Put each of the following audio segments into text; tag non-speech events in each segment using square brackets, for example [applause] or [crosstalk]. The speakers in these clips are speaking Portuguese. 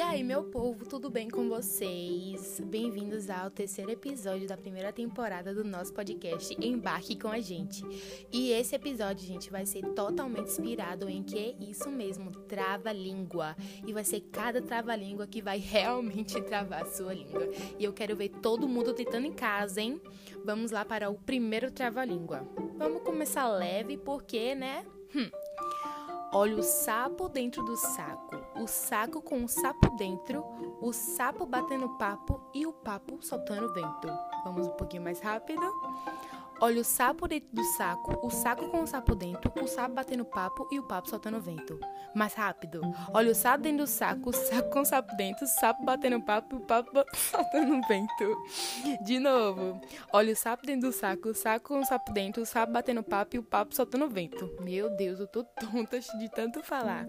E aí, meu povo, tudo bem com vocês? Bem-vindos ao terceiro episódio da primeira temporada do nosso podcast Embarque com a gente. E esse episódio, gente, vai ser totalmente inspirado em que isso mesmo, trava-língua. E vai ser cada trava-língua que vai [laughs] realmente travar a sua língua. E eu quero ver todo mundo tentando em casa, hein? Vamos lá para o primeiro trava-língua. Vamos começar leve, porque, né? Hum. Olha o sapo dentro do saco, o saco com o sapo dentro, o sapo batendo papo e o papo soltando vento. Vamos um pouquinho mais rápido. Olha o sapo dentro do saco, o saco com o sapo dentro, o sapo batendo papo e o papo soltando vento. Mais rápido. Olha o sapo dentro do saco, o saco com o sapo dentro, o sapo batendo papo e o papo soltando vento. De novo. Olha o sapo dentro do saco, o saco com o sapo dentro, o sapo batendo papo e o papo soltando vento. Meu Deus, eu tô tonta de tanto falar.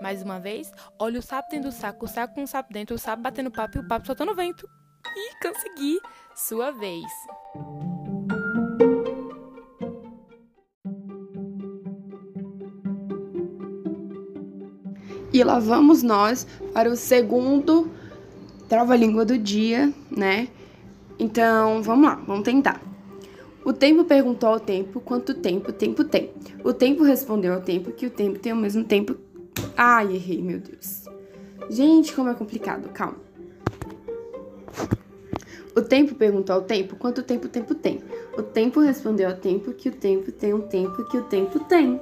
Mais uma vez. Olha o sapo dentro do saco, o saco com o sapo dentro, o sapo batendo papo e o papo soltando vento. E consegui. Sua vez. E lá vamos nós para o segundo trava-língua do dia, né? Então, vamos lá, vamos tentar. O tempo perguntou ao tempo quanto tempo o tempo tem. O tempo respondeu ao tempo que o tempo tem o mesmo tempo. Ai, errei, meu Deus. Gente, como é complicado, calma. O tempo perguntou ao tempo quanto tempo o tempo tem. O tempo respondeu ao tempo que o tempo tem um tempo que o tempo tem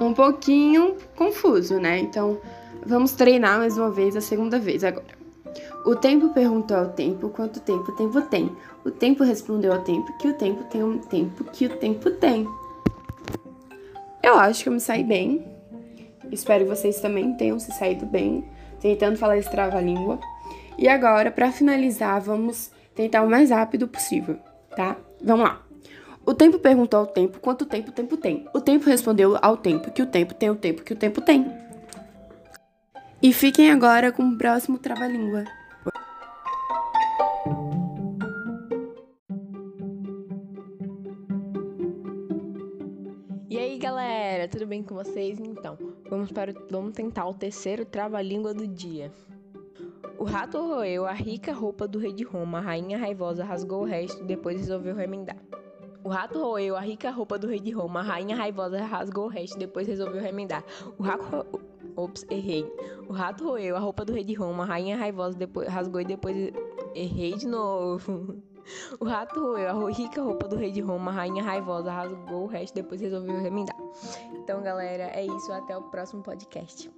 um pouquinho confuso, né? Então, vamos treinar mais uma vez a segunda vez agora. O tempo perguntou ao tempo quanto tempo o tempo tem. O tempo respondeu ao tempo que o tempo tem um tempo que o tempo tem. Eu acho que eu me saí bem. Espero que vocês também tenham se saído bem, tentando falar esse trava-língua. E agora, para finalizar, vamos tentar o mais rápido possível, tá? Vamos lá. O tempo perguntou ao tempo quanto tempo o tempo tem. O tempo respondeu ao tempo que o tempo tem o tempo que o tempo tem. E fiquem agora com o próximo trava-língua. E aí, galera, tudo bem com vocês? Então, vamos para vamos tentar o terceiro trava-língua do dia. O rato roeu a rica roupa do rei de Roma, a rainha raivosa rasgou o resto e depois resolveu remendar. O rato roeu a rica roupa do rei de Roma. A rainha raivosa rasgou o resto e depois resolveu remendar. O rato. Ops, errei. O rato roeu a roupa do rei de Roma. A rainha raivosa depois rasgou e depois. Errei de novo. [laughs] O rato roeu a rica roupa do rei de Roma. A rainha raivosa rasgou o resto depois resolveu remendar. Então, galera, é isso. Até o próximo podcast.